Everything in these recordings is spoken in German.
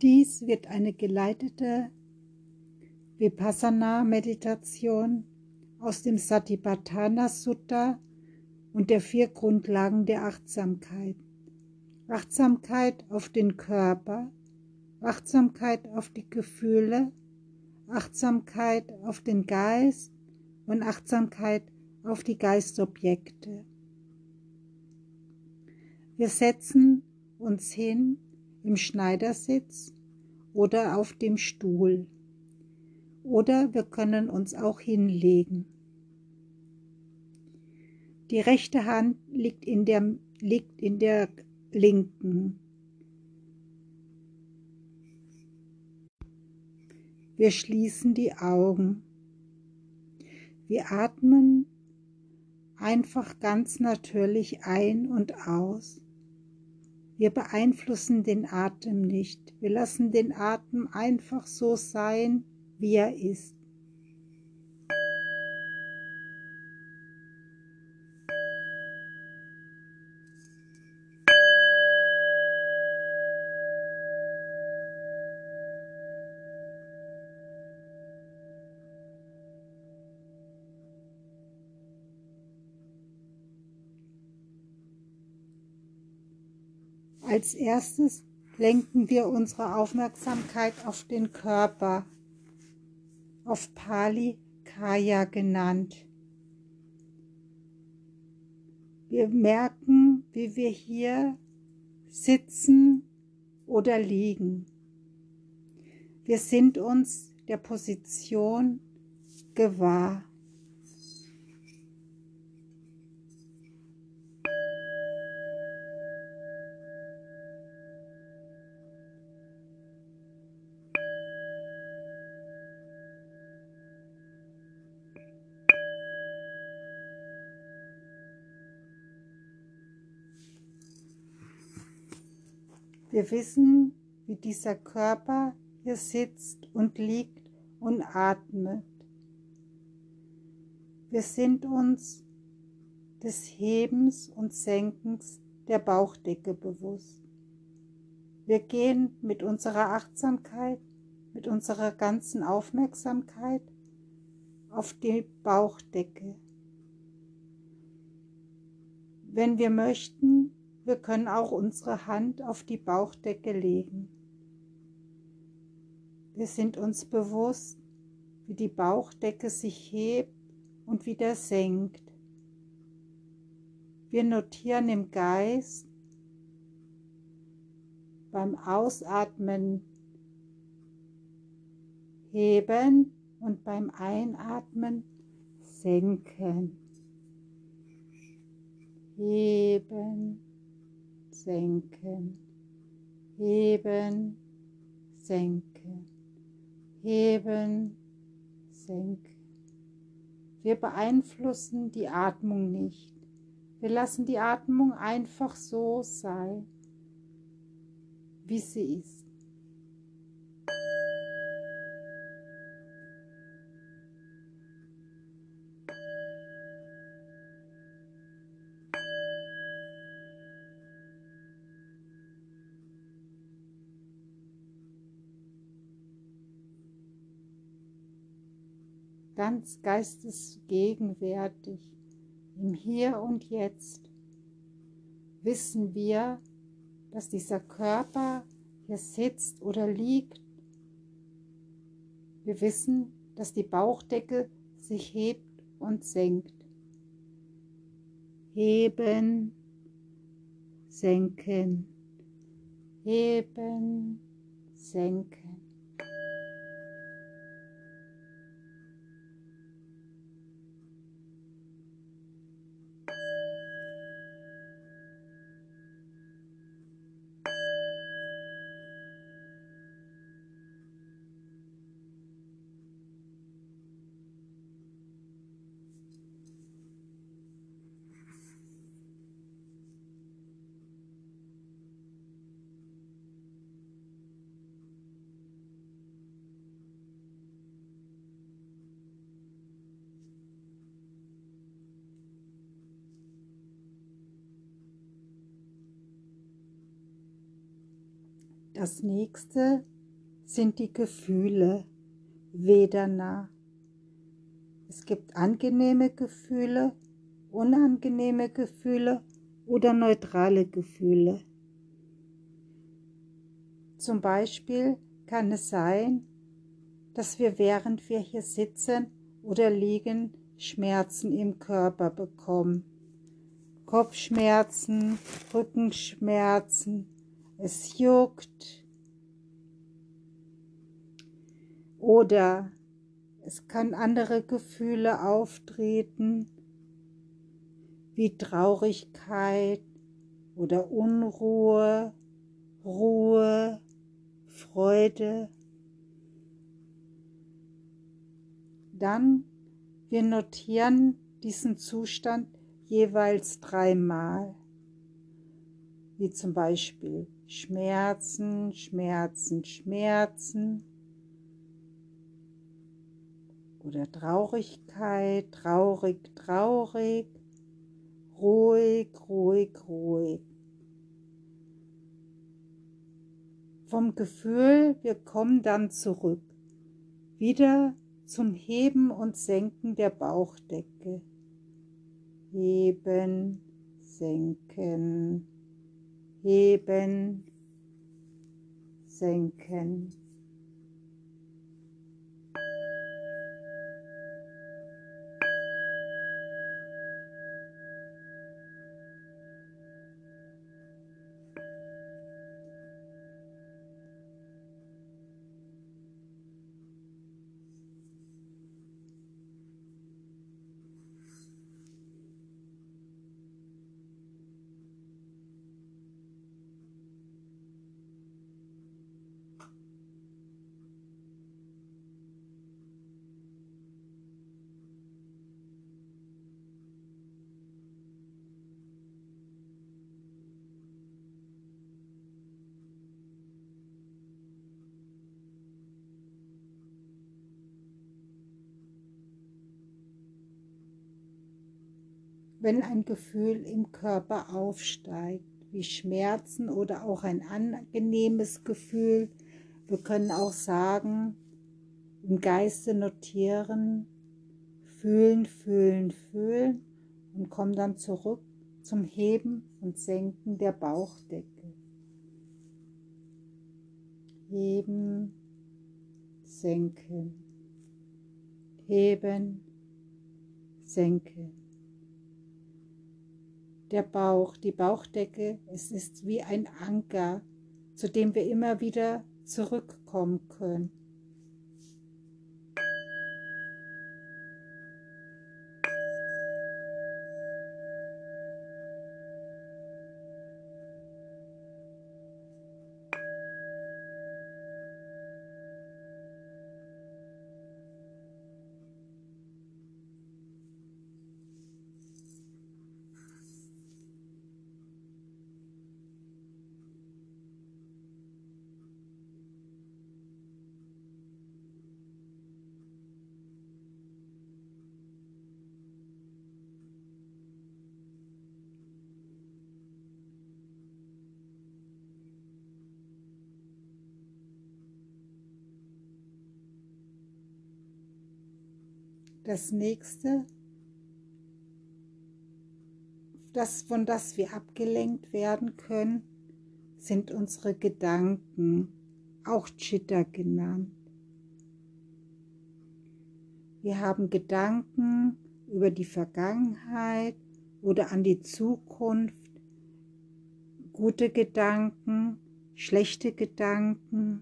Dies wird eine geleitete Vipassana-Meditation aus dem Satipatthana Sutta und der vier Grundlagen der Achtsamkeit. Achtsamkeit auf den Körper, Achtsamkeit auf die Gefühle, Achtsamkeit auf den Geist und Achtsamkeit auf die Geistobjekte. Wir setzen uns hin im Schneidersitz oder auf dem Stuhl. Oder wir können uns auch hinlegen. Die rechte Hand liegt in der, liegt in der linken. Wir schließen die Augen. Wir atmen einfach ganz natürlich ein und aus. Wir beeinflussen den Atem nicht. Wir lassen den Atem einfach so sein, wie er ist. Als erstes lenken wir unsere Aufmerksamkeit auf den Körper, auf Pali Kaya genannt. Wir merken, wie wir hier sitzen oder liegen. Wir sind uns der Position gewahr. Wir wissen, wie dieser Körper hier sitzt und liegt und atmet. Wir sind uns des Hebens und Senkens der Bauchdecke bewusst. Wir gehen mit unserer Achtsamkeit, mit unserer ganzen Aufmerksamkeit auf die Bauchdecke. Wenn wir möchten, wir können auch unsere Hand auf die Bauchdecke legen. Wir sind uns bewusst, wie die Bauchdecke sich hebt und wieder senkt. Wir notieren im Geist beim Ausatmen heben und beim Einatmen senken. Heben senken, heben, senken, heben, senken. Wir beeinflussen die Atmung nicht. Wir lassen die Atmung einfach so sein, wie sie ist. Ganz geistesgegenwärtig, im Hier und Jetzt, wissen wir, dass dieser Körper hier sitzt oder liegt. Wir wissen, dass die Bauchdecke sich hebt und senkt. Heben, senken, heben, senken. Das nächste sind die Gefühle, Vedana. Es gibt angenehme Gefühle, unangenehme Gefühle oder neutrale Gefühle. Zum Beispiel kann es sein, dass wir während wir hier sitzen oder liegen Schmerzen im Körper bekommen. Kopfschmerzen, Rückenschmerzen, es juckt. Oder es kann andere Gefühle auftreten, wie Traurigkeit oder Unruhe, Ruhe, Freude. Dann wir notieren diesen Zustand jeweils dreimal, wie zum Beispiel Schmerzen, Schmerzen, Schmerzen oder Traurigkeit, traurig, traurig, ruhig, ruhig, ruhig. Vom Gefühl, wir kommen dann zurück, wieder zum Heben und Senken der Bauchdecke. Heben, senken, heben, senken. Wenn ein Gefühl im Körper aufsteigt, wie Schmerzen oder auch ein angenehmes Gefühl. Wir können auch sagen, im Geiste notieren, fühlen, fühlen, fühlen und kommen dann zurück zum Heben und Senken der Bauchdecke. Heben, senken, heben, senken der Bauch, die Bauchdecke, es ist wie ein Anker, zu dem wir immer wieder zurückkommen können. Das nächste, das, von das wir abgelenkt werden können, sind unsere Gedanken, auch Chitta genannt. Wir haben Gedanken über die Vergangenheit oder an die Zukunft, gute Gedanken, schlechte Gedanken,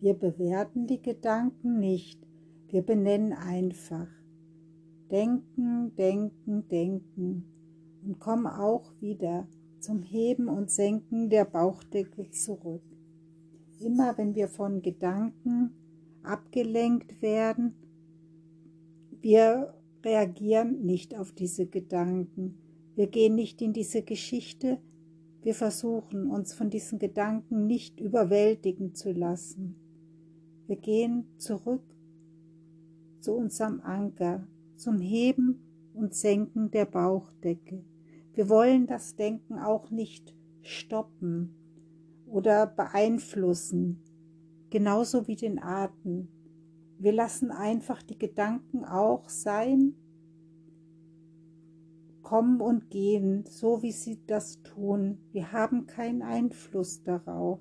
Wir bewerten die Gedanken nicht, wir benennen einfach. Denken, denken, denken und kommen auch wieder zum Heben und Senken der Bauchdecke zurück. Immer wenn wir von Gedanken abgelenkt werden, wir reagieren nicht auf diese Gedanken. Wir gehen nicht in diese Geschichte. Wir versuchen uns von diesen Gedanken nicht überwältigen zu lassen. Wir gehen zurück zu unserem Anker, zum Heben und Senken der Bauchdecke. Wir wollen das Denken auch nicht stoppen oder beeinflussen, genauso wie den Atem. Wir lassen einfach die Gedanken auch sein, kommen und gehen, so wie sie das tun. Wir haben keinen Einfluss darauf.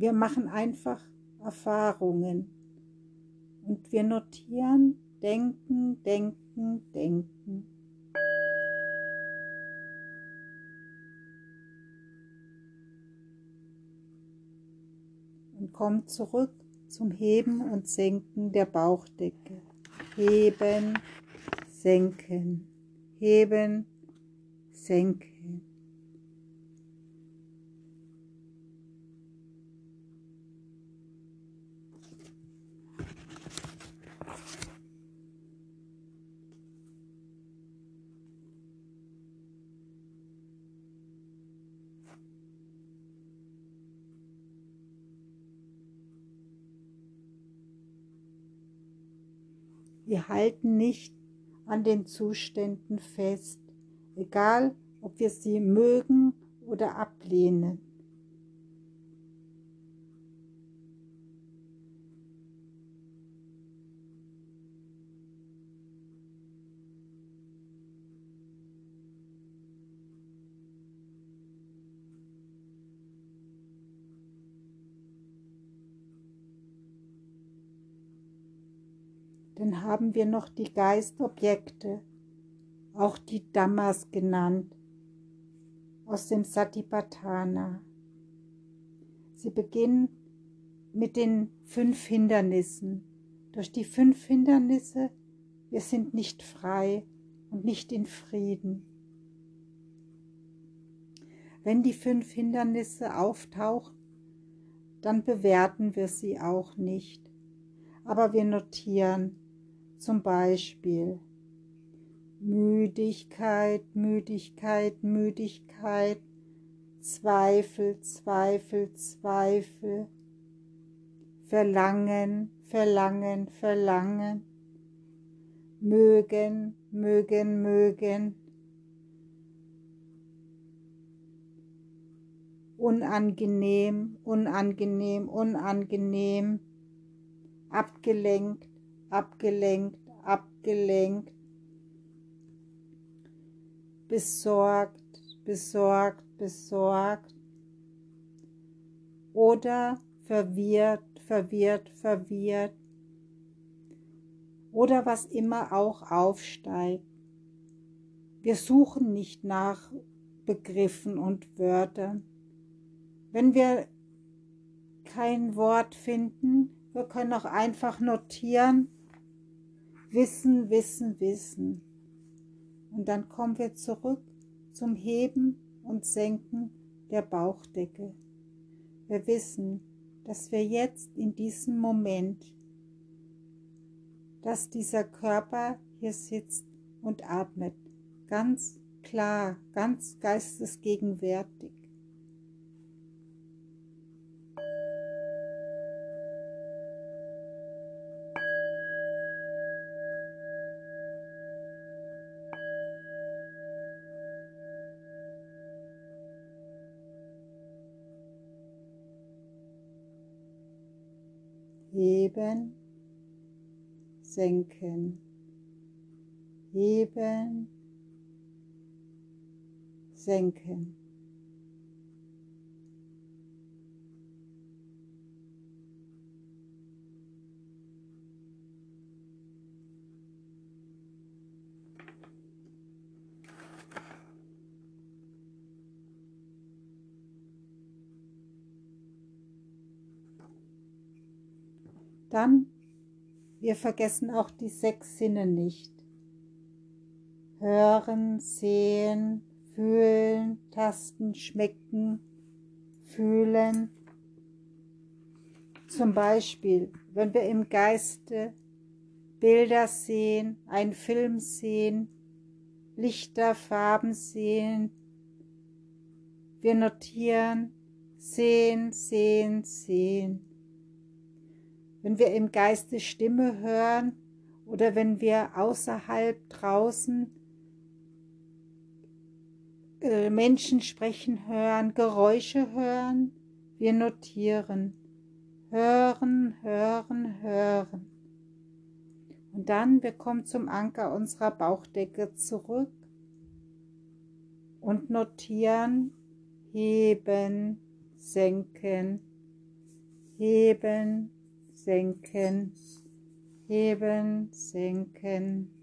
Wir machen einfach Erfahrungen und wir notieren, denken, denken, denken. Und kommen zurück zum Heben und Senken der Bauchdecke. Heben, senken, heben, senken. Wir halten nicht an den Zuständen fest, egal ob wir sie mögen oder ablehnen. Dann haben wir noch die Geistobjekte, auch die Dhammas genannt, aus dem Satipatthana. Sie beginnen mit den fünf Hindernissen. Durch die fünf Hindernisse, wir sind nicht frei und nicht in Frieden. Wenn die fünf Hindernisse auftauchen, dann bewerten wir sie auch nicht, aber wir notieren, zum Beispiel Müdigkeit, Müdigkeit, Müdigkeit, Zweifel, Zweifel, Zweifel, Verlangen, Verlangen, Verlangen, mögen, mögen, mögen, unangenehm, unangenehm, unangenehm, abgelenkt, abgelenkt, abgelenkt, besorgt, besorgt, besorgt oder verwirrt, verwirrt, verwirrt oder was immer auch aufsteigt. Wir suchen nicht nach Begriffen und Wörtern. Wenn wir kein Wort finden, wir können auch einfach notieren, wissen, wissen, wissen. Und dann kommen wir zurück zum Heben und Senken der Bauchdecke. Wir wissen, dass wir jetzt in diesem Moment, dass dieser Körper hier sitzt und atmet, ganz klar, ganz geistesgegenwärtig. Heben, senken, heben, senken. Dann, wir vergessen auch die sechs Sinne nicht. Hören, sehen, fühlen, tasten, schmecken, fühlen. Zum Beispiel, wenn wir im Geiste Bilder sehen, einen Film sehen, Lichter, Farben sehen, wir notieren, sehen, sehen, sehen wenn wir im Geiste Stimme hören oder wenn wir außerhalb draußen äh, Menschen sprechen hören, Geräusche hören. Wir notieren. Hören, hören, hören. Und dann, wir kommen zum Anker unserer Bauchdecke zurück und notieren, heben, senken, heben, senken, heben, senken.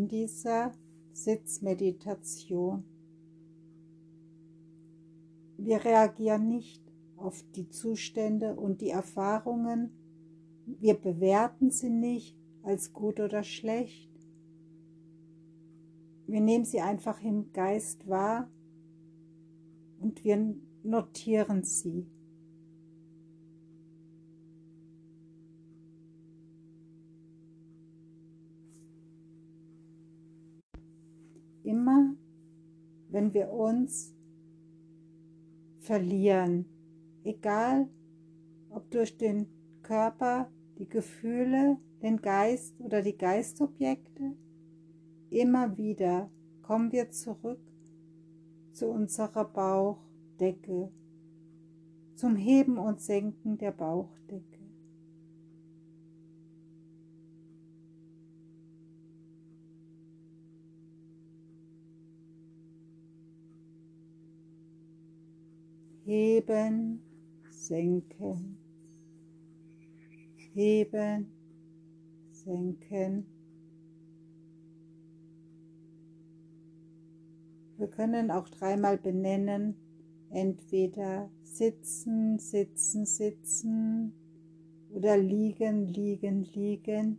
In dieser Sitzmeditation. Wir reagieren nicht auf die Zustände und die Erfahrungen. Wir bewerten sie nicht als gut oder schlecht. Wir nehmen sie einfach im Geist wahr und wir notieren sie. Wenn wir uns verlieren, egal ob durch den Körper, die Gefühle, den Geist oder die Geistobjekte, immer wieder kommen wir zurück zu unserer Bauchdecke, zum Heben und Senken der Bauchdecke. Heben, senken, heben, senken. Wir können auch dreimal benennen, entweder sitzen, sitzen, sitzen oder liegen, liegen, liegen.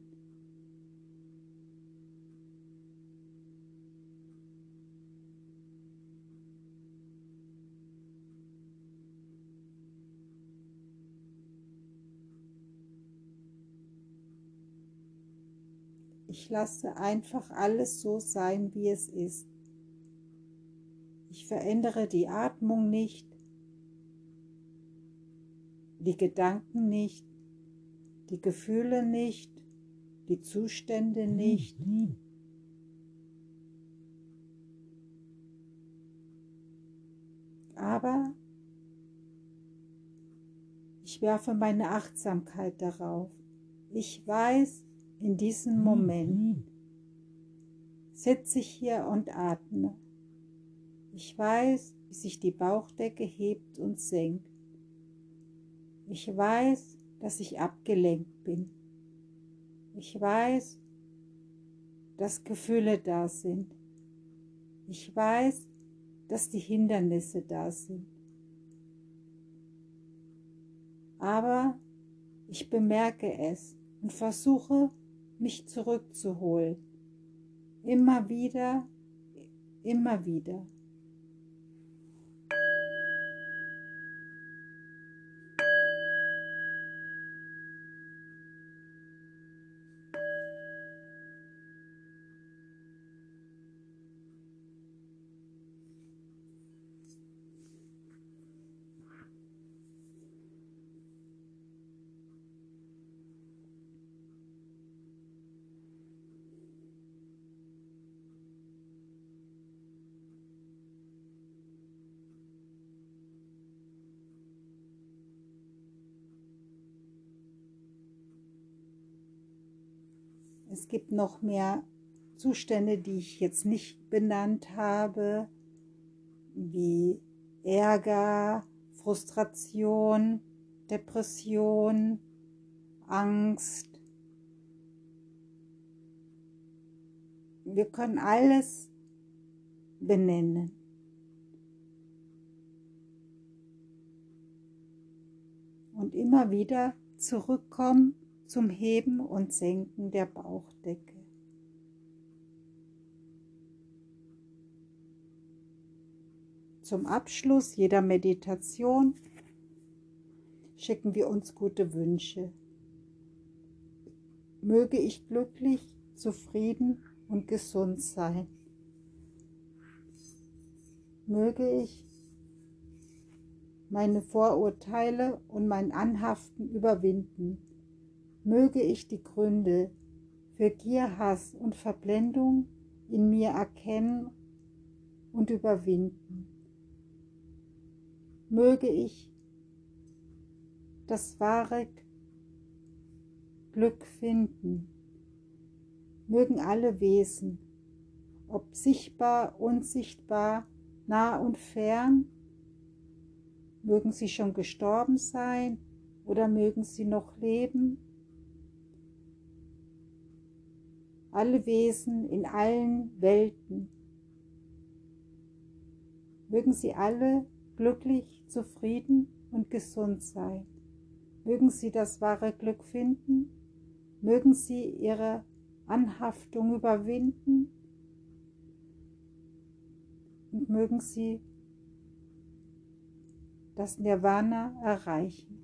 Ich lasse einfach alles so sein, wie es ist. Ich verändere die Atmung nicht, die Gedanken nicht, die Gefühle nicht, die Zustände nicht. Aber ich werfe meine Achtsamkeit darauf. Ich weiß, in diesem. Moment sitze ich hier und atme. Ich weiß, wie sich die Bauchdecke hebt und senkt. Ich weiß, dass ich abgelenkt bin. Ich weiß, dass Gefühle da sind. Ich weiß, dass die Hindernisse da sind. Aber ich bemerke es und versuche mich zurückzuholen. Immer wieder, immer wieder. Es gibt noch mehr Zustände, die ich jetzt nicht benannt habe, wie Ärger, Frustration, Depression, Angst. Wir können alles benennen. Und immer wieder zurückkommen zum Heben und Senken der Bauchdecke. Zum Abschluss jeder Meditation schicken wir uns gute Wünsche. Möge ich glücklich, zufrieden und gesund sein. Möge ich meine Vorurteile und mein Anhaften überwinden. Möge ich die Gründe für Gier, Hass und Verblendung in mir erkennen und überwinden. Möge ich das wahre Glück finden. Mögen alle Wesen, ob sichtbar, unsichtbar, nah und fern, Mögen sie schon gestorben sein oder mögen sie noch leben? Alle Wesen in allen Welten. Mögen sie alle glücklich, zufrieden und gesund sein. Mögen sie das wahre Glück finden. Mögen sie ihre Anhaftung überwinden. Und mögen sie das Nirvana erreichen.